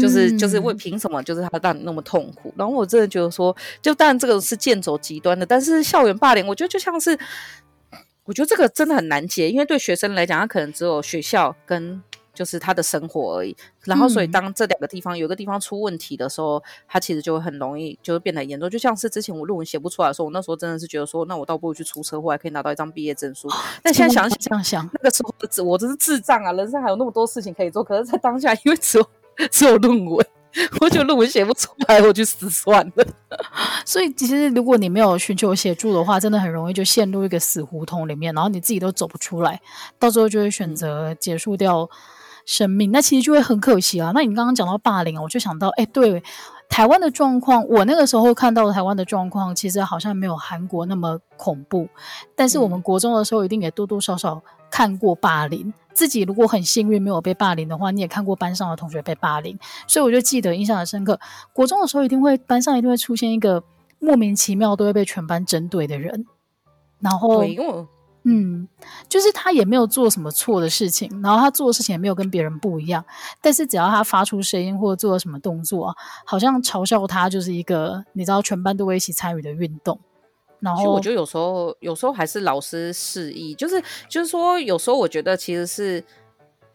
就是就是为凭什么？就是他让你那么痛苦？然后我真的觉得说，就当然这个是剑走极端的，但是校园霸凌，我觉得就像是，我觉得这个真的很难解，因为对学生来讲，他可能只有学校跟就是他的生活而已。然后所以当这两个地方有一个地方出问题的时候，他其实就会很容易就会变得严重。就像是之前我论文写不出来的时候，我那时候真的是觉得说，那我倒不如去出车祸，还可以拿到一张毕业证书。但现在想想想，那个时候的我真是智障啊！人生还有那么多事情可以做，可是，在当下，因为只有。只有论文，我觉得论文写不出来，我就死算了。所以其实如果你没有寻求协助的话，真的很容易就陷入一个死胡同里面，然后你自己都走不出来，到时候就会选择结束掉生命。那其实就会很可惜啊。那你刚刚讲到霸凌，我就想到，哎，对，台湾的状况，我那个时候看到的台湾的状况，其实好像没有韩国那么恐怖。但是我们国中的时候，一定也多多少少看过霸凌。自己如果很幸运没有被霸凌的话，你也看过班上的同学被霸凌，所以我就记得印象很深刻。国中的时候一定会班上一定会出现一个莫名其妙都会被全班针对的人，然后嗯，就是他也没有做什么错的事情，然后他做的事情也没有跟别人不一样，但是只要他发出声音或者做了什么动作，好像嘲笑他就是一个你知道全班都会一起参与的运动。然后我觉得有时候，有时候还是老师示意，就是就是说，有时候我觉得其实是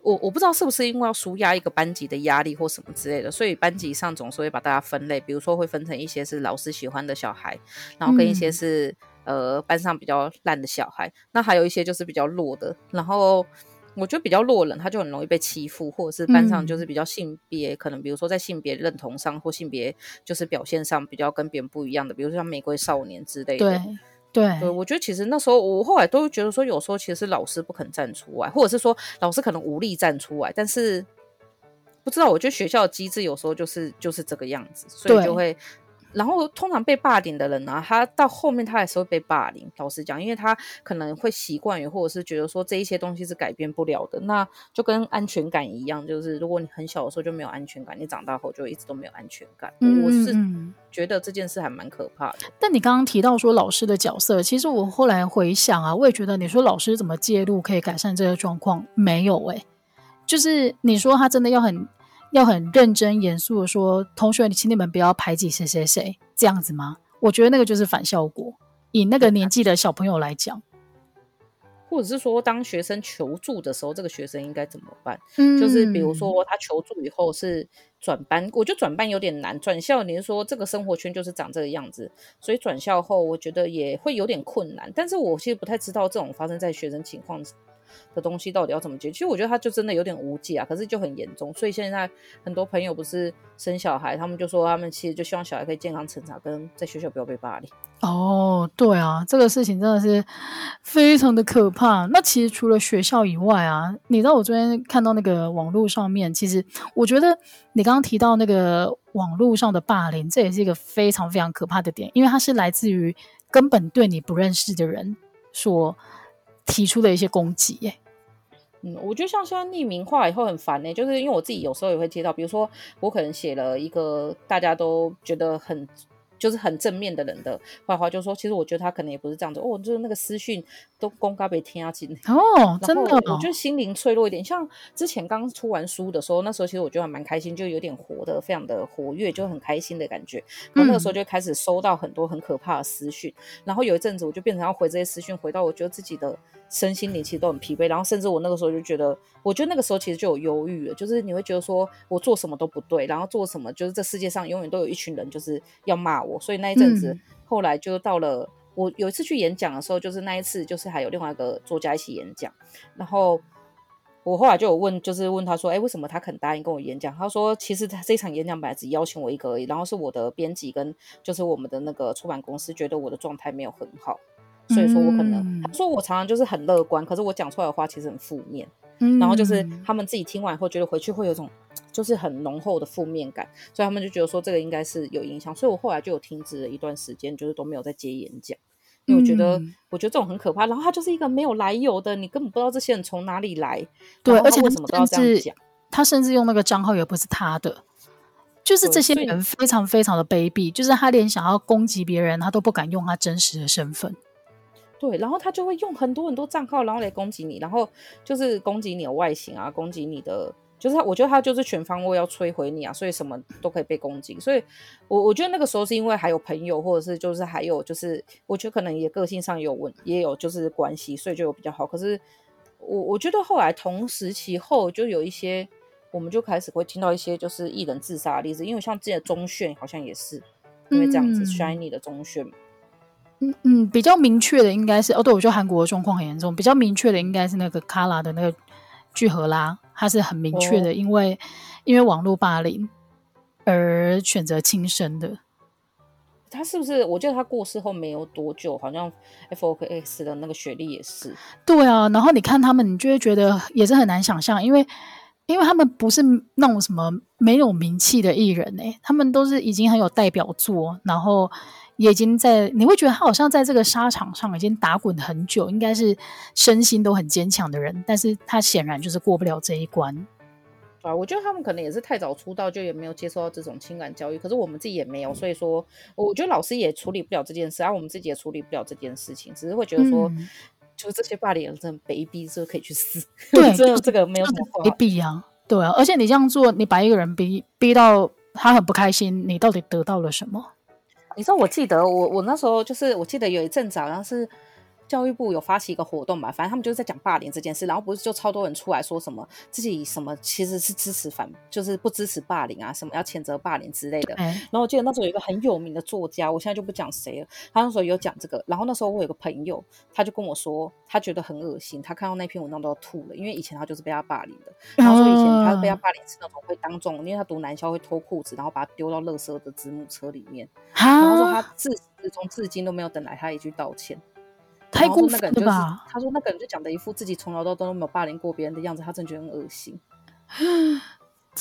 我我不知道是不是因为要舒压一个班级的压力或什么之类的，所以班级上总是会把大家分类，比如说会分成一些是老师喜欢的小孩，然后跟一些是、嗯、呃班上比较烂的小孩，那还有一些就是比较弱的，然后。我觉得比较弱人，他就很容易被欺负，或者是班上就是比较性别、嗯、可能，比如说在性别认同上或性别就是表现上比较跟别人不一样的，比如说像玫瑰少年之类的。对对，对，我觉得其实那时候我后来都觉得说，有时候其实是老师不肯站出来，或者是说老师可能无力站出来，但是不知道，我觉得学校的机制有时候就是就是这个样子，所以就会。然后通常被霸凌的人呢、啊，他到后面他也是会被霸凌。老实讲，因为他可能会习惯于，或者是觉得说这一些东西是改变不了的。那就跟安全感一样，就是如果你很小的时候就没有安全感，你长大后就一直都没有安全感。嗯、我是觉得这件事还蛮可怕的。但你刚刚提到说老师的角色，其实我后来回想啊，我也觉得你说老师怎么介入可以改善这个状况，没有哎、欸，就是你说他真的要很。要很认真严肃的说，同学，请你们不要排挤谁谁谁，这样子吗？我觉得那个就是反效果。以那个年纪的小朋友来讲，或者是说，当学生求助的时候，这个学生应该怎么办？嗯，就是比如说他求助以后是转班，我觉得转班有点难。转校，你是说这个生活圈就是长这个样子，所以转校后我觉得也会有点困难。但是我其实不太知道这种发生在学生情况的东西到底要怎么解？其实我觉得他就真的有点无解啊，可是就很严重。所以现在很多朋友不是生小孩，他们就说他们其实就希望小孩可以健康成长，跟在学校不要被霸凌。哦，对啊，这个事情真的是非常的可怕。那其实除了学校以外啊，你知道我昨天看到那个网络上面，其实我觉得你刚刚提到那个网络上的霸凌，这也是一个非常非常可怕的点，因为它是来自于根本对你不认识的人所提出的一些攻击，耶。嗯，我觉得像现在匿名化以后很烦呢，就是因为我自己有时候也会接到，比如说我可能写了一个大家都觉得很。就是很正面的人的坏话，就是说，其实我觉得他可能也不是这样子哦，就是那个私讯都公告被听下进哦，真的，我觉得心灵脆弱一点。像之前刚出完书的时候，那时候其实我觉得还蛮开心，就有点活得非常的活跃，就很开心的感觉。然后那个时候就开始收到很多很可怕的私讯，嗯、然后有一阵子我就变成要回这些私讯，回到我觉得自己的。身心灵其实都很疲惫，然后甚至我那个时候就觉得，我觉得那个时候其实就有忧郁了，就是你会觉得说我做什么都不对，然后做什么就是这世界上永远都有一群人就是要骂我，所以那一阵子后来就到了我有一次去演讲的时候，就是那一次就是还有另外一个作家一起演讲，然后我后来就有问，就是问他说，哎，为什么他肯答应跟我演讲？他说其实他这场演讲本来只邀请我一个而已，然后是我的编辑跟就是我们的那个出版公司觉得我的状态没有很好。所以说我可能，嗯、他说我常常就是很乐观，可是我讲出来的话其实很负面，嗯、然后就是他们自己听完以后觉得回去会有种就是很浓厚的负面感，所以他们就觉得说这个应该是有影响，所以我后来就有停止了一段时间，就是都没有再接演讲，因为我觉得、嗯、我觉得这种很可怕，然后他就是一个没有来由的，你根本不知道这些人从哪里来，对，而且为什么都要这样讲？他甚至用那个账号也不是他的，就是这些人非常非常的卑鄙，就是他连想要攻击别人，他都不敢用他真实的身份。对，然后他就会用很多很多账号，然后来攻击你，然后就是攻击你的外形啊，攻击你的，就是他，我觉得他就是全方位要摧毁你啊，所以什么都可以被攻击。所以我我觉得那个时候是因为还有朋友，或者是就是还有就是，我觉得可能也个性上有问，也有就是关系，所以就有比较好。可是我我觉得后来同时期后就有一些，我们就开始会听到一些就是艺人自杀的例子，因为像之前的钟铉好像也是因为这样子，SHINee 的钟铉。嗯嗯，比较明确的应该是哦，对，我觉得韩国的状况很严重。比较明确的应该是那个卡拉的那个聚合拉，他是很明确的，哦、因为因为网络霸凌，而选择轻生的。他是不是？我记得他过世后没有多久，好像 FOX 的那个雪莉也是。对啊，然后你看他们，你就会觉得也是很难想象，因为因为他们不是那种什么没有名气的艺人哎、欸，他们都是已经很有代表作，然后也已经在，你会觉得他好像在这个沙场上已经打滚很久，应该是身心都很坚强的人，但是他显然就是过不了这一关。啊，我觉得他们可能也是太早出道，就也没有接受到这种情感教育。可是我们自己也没有，所以说，我觉得老师也处理不了这件事，然、啊、我们自己也处理不了这件事情，只是会觉得说，嗯、就是这些霸凌人真的卑鄙，是可以去死。对，这这个没有什么卑鄙啊，对啊。而且你这样做，你把一个人逼逼到他很不开心，你到底得到了什么？你说，我记得我我那时候就是，我记得有一阵子好像是。教育部有发起一个活动嘛，反正他们就是在讲霸凌这件事，然后不是就超多人出来说什么自己什么其实是支持反，就是不支持霸凌啊，什么要谴责霸凌之类的。然后我记得那时候有一个很有名的作家，我现在就不讲谁了，他那时候有讲这个。然后那时候我有个朋友，他就跟我说，他觉得很恶心，他看到那篇文章都要吐了，因为以前他就是被他霸凌的。然后说以前他被他霸凌是那种会当众，因为他读男校会脱裤子，然后把他丢到垃圾的子母车里面。然后说他自始至终至今都没有等来他一句道歉。太过分了吧？他说那个人就讲的一副自己从小到大都没有霸凌过别人的样子，他真的觉得很恶心。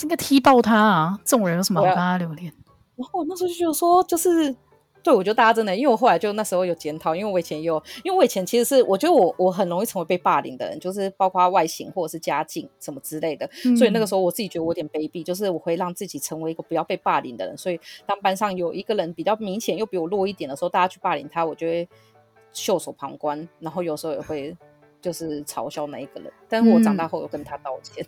应该踢爆他啊！这种人有什么好跟他留恋？然后我那时候就觉得说，就是对我觉得大家真的，因为我后来就那时候有检讨，因为我以前有，因为我以前其实是我觉得我我很容易成为被霸凌的人，就是包括外形或者是家境什么之类的，嗯、所以那个时候我自己觉得我有点卑鄙，就是我会让自己成为一个不要被霸凌的人。所以当班上有一个人比较明显又比我弱一点的时候，大家去霸凌他，我就会。袖手旁观，然后有时候也会 就是嘲笑那一个人，但是我长大后有跟他道歉。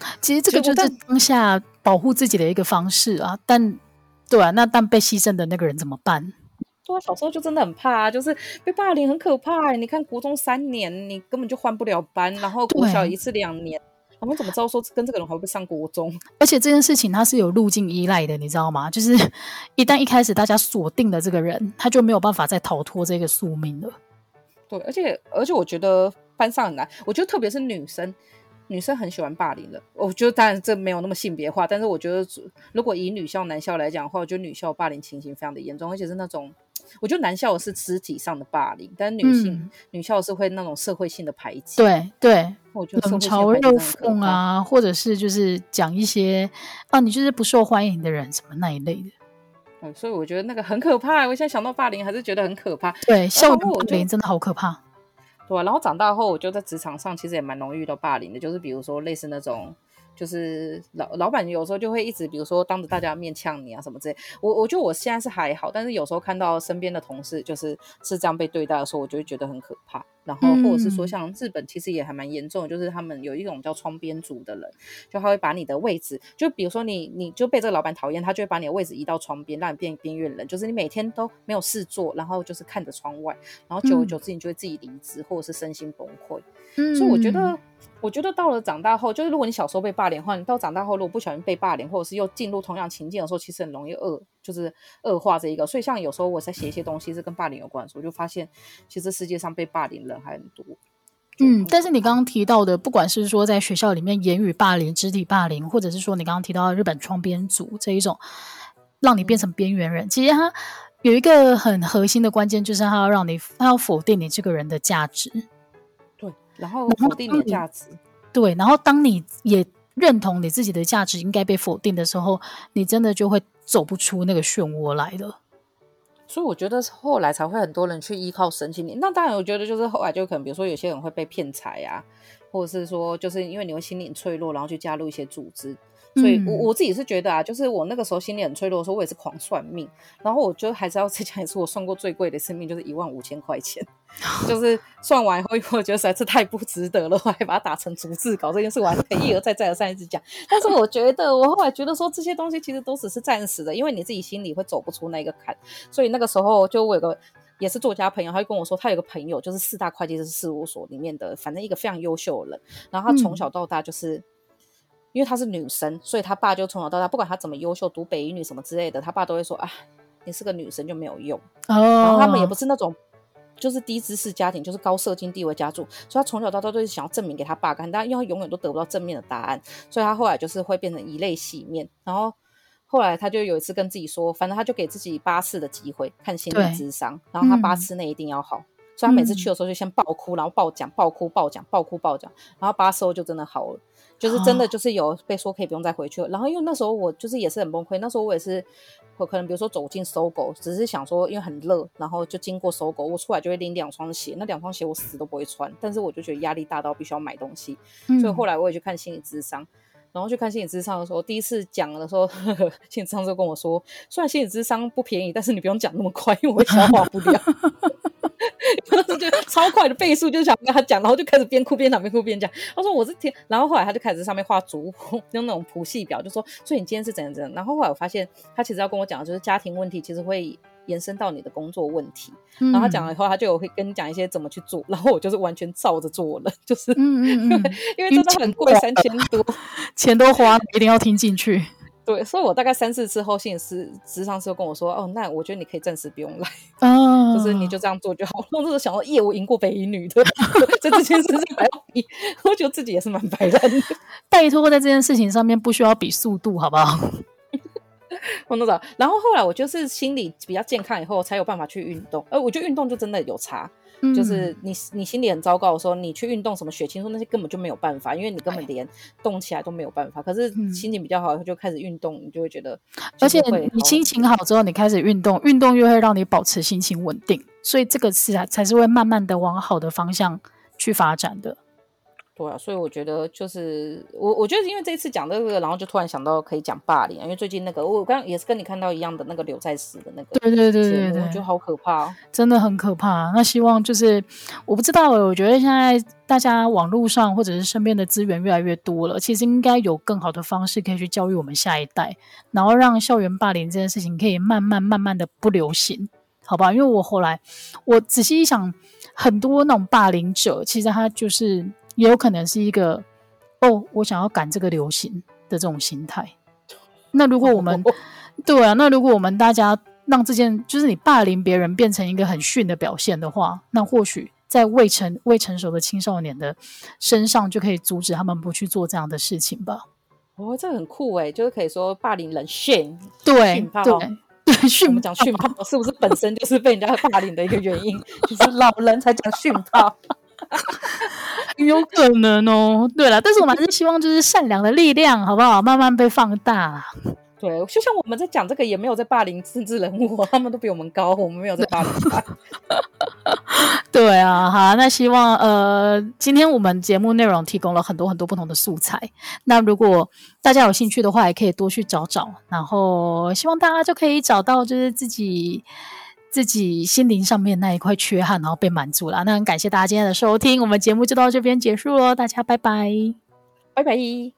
嗯、其实这个就是当下保护自己的一个方式啊。但对啊，那但被牺牲的那个人怎么办？对啊，小时候就真的很怕啊，就是被霸凌很可怕。你看国中三年，你根本就换不了班，然后国小一次两年。我们怎么知道说跟这个人会不会上国中？而且这件事情它是有路径依赖的，你知道吗？就是 一旦一开始大家锁定了这个人，他就没有办法再逃脱这个宿命了。对，而且而且我觉得班上很难，我觉得特别是女生，女生很喜欢霸凌的。我觉得当然这没有那么性别化，但是我觉得如果以女校男校来讲的话，我觉得女校霸凌情形非常的严重，而且是那种。我觉得男校是肢体上的霸凌，但女性、嗯、女校是会那种社会性的排挤。对对，我觉得冷嘲热讽啊，或者是就是讲一些啊，你就是不受欢迎的人什么那一类的。嗯，所以我觉得那个很可怕。我现在想到霸凌，还是觉得很可怕。对，校园霸凌真的好可怕。对、然后长大后，我就在职场上其实也蛮容易遇到霸凌的，就是比如说类似那种。就是老老板有时候就会一直，比如说当着大家面呛你啊什么之类。我我觉得我现在是还好，但是有时候看到身边的同事就是是这样被对待的时候，我就会觉得很可怕。然后或者是说像日本其实也还蛮严重的，就是他们有一种叫窗边族的人，就他会把你的位置，就比如说你你就被这个老板讨厌，他就会把你的位置移到窗边，让你变边缘人。就是你每天都没有事做，然后就是看着窗外，然后久而久之你就会自己离职或者是身心崩溃。嗯，所以我觉得。我觉得到了长大后，就是如果你小时候被霸凌的话，你到长大后如果不小心被霸凌，或者是又进入同样情境的时候，其实很容易恶，就是恶化这一个。所以像有时候我在写一些东西是跟霸凌有关的时候，我就发现其实世界上被霸凌人还很多。嗯，但是你刚刚提到的，不管是说在学校里面言语霸凌、肢体霸凌，或者是说你刚刚提到的日本窗边族这一种，让你变成边缘人，其实它有一个很核心的关键，就是它要让你，它要否定你这个人的价值。对然后否定你的价值，对，然后当你也认同你自己的价值应该被否定的时候，你真的就会走不出那个漩涡来的。所以我觉得后来才会很多人去依靠神奇灵。那当然，我觉得就是后来就可能，比如说有些人会被骗财啊，或者是说就是因为你会心灵脆弱，然后去加入一些组织。所以我，我我自己是觉得啊，就是我那个时候心里很脆弱的时候，我也是狂算命。然后我就还是要再讲一次，我算过最贵的一次命就是一万五千块钱，就是算完以后，我觉得实在是太不值得了，我还把它打成逐字稿这件事，我还可以一而再再而三一直讲。但是我觉得，我后来觉得说这些东西其实都只是暂时的，因为你自己心里会走不出那个坎。所以那个时候，就我有个也是作家朋友，他就跟我说，他有个朋友就是四大会计师事务所里面的，反正一个非常优秀的人，然后他从小到大就是。嗯因为她是女生，所以她爸就从小到大，不管她怎么优秀，读北一女什么之类的，她爸都会说：“啊，你是个女生就没有用。”哦，然后他们也不是那种就是低知识家庭，就是高社经地位家族，所以她从小到大都是想要证明给她爸看，但因为她永远都得不到正面的答案，所以她后来就是会变成以泪洗面。然后后来他就有一次跟自己说，反正他就给自己八次的机会看心理智商，然后他八次内一定要好。嗯所以他每次去的时候就先爆哭，然后爆讲，爆哭爆讲，爆哭爆讲，然后八次后就真的好了，就是真的就是有被说可以不用再回去了。然后因为那时候我就是也是很崩溃，那时候我也是，我可能比如说走进 SOGO，只是想说因为很热，然后就经过 SOGO，我出来就会拎两双鞋，那两双鞋我死都不会穿，但是我就觉得压力大到必须要买东西，所以后来我也去看心理智商，然后去看心理咨商的时候，第一次讲的时候，呵 呵心理咨商就跟我说，虽然心理咨商不便宜，但是你不用讲那么快，因为我消化不了。当时就超快的倍速，就想跟他讲，然后就开始边哭边讲，边哭边讲。他说我是天，然后后来他就开始在上面画族谱，用那种谱系表，就说所以你今天是怎样怎样。然后后来我发现他其实要跟我讲的就是家庭问题，其实会延伸到你的工作问题。嗯、然后他讲了以后，他就有会跟你讲一些怎么去做。然后我就是完全照着做了，就是嗯嗯嗯 因为真的很贵，三千多，钱都花，一定要听进去。对，所以我大概三四次后，心理师咨商师跟我说：“哦，那我觉得你可以暂时不用来，嗯，就是你就这样做就好。”我那时候想说：“耶，我赢过北一女的，在 这件事情还要比，我觉得自己也是蛮白烂的。拜托，在这件事情上面不需要比速度，好不好？” 我那个，然后后来我就是心理比较健康以后，才有办法去运动。呃，我觉得运动就真的有差。就是你，你心里很糟糕的时候，你去运动，什么血清素那些根本就没有办法，因为你根本连动起来都没有办法。可是心情比较好，就开始运动，你就会觉得，而且你心情好之后，你开始运动，运动又会让你保持心情稳定，所以这个是才是会慢慢的往好的方向去发展的。对啊，所以我觉得就是我，我觉得因为这一次讲这个，然后就突然想到可以讲霸凌，因为最近那个我刚刚也是跟你看到一样的那个刘在石的那个，对对对对对，我觉得好可怕，真的很可怕。那希望就是我不知道，我觉得现在大家网络上或者是身边的资源越来越多了，其实应该有更好的方式可以去教育我们下一代，然后让校园霸凌这件事情可以慢慢慢慢的不流行，好吧？因为我后来我仔细一想，很多那种霸凌者，其实他就是。也有可能是一个哦，我想要赶这个流行的这种心态。那如果我们 对啊，那如果我们大家让这件就是你霸凌别人变成一个很逊的表现的话，那或许在未成未成熟的青少年的身上就可以阻止他们不去做这样的事情吧。哦，这很酷哎，就是可以说霸凌人逊，对对对，逊我们讲训炮是不是本身就是被人家霸凌的一个原因？就是老人才讲训炮。有可能哦，对了，但是我们还是希望就是善良的力量，好不好？慢慢被放大。对，就像我们在讲这个，也没有在霸凌政治人物，他们都比我们高，我们没有在霸凌他。对啊，好，那希望呃，今天我们节目内容提供了很多很多不同的素材。那如果大家有兴趣的话，也可以多去找找。然后希望大家就可以找到就是自己。自己心灵上面那一块缺憾，然后被满足了。那很感谢大家今天的收听，我们节目就到这边结束喽，大家拜拜，拜拜。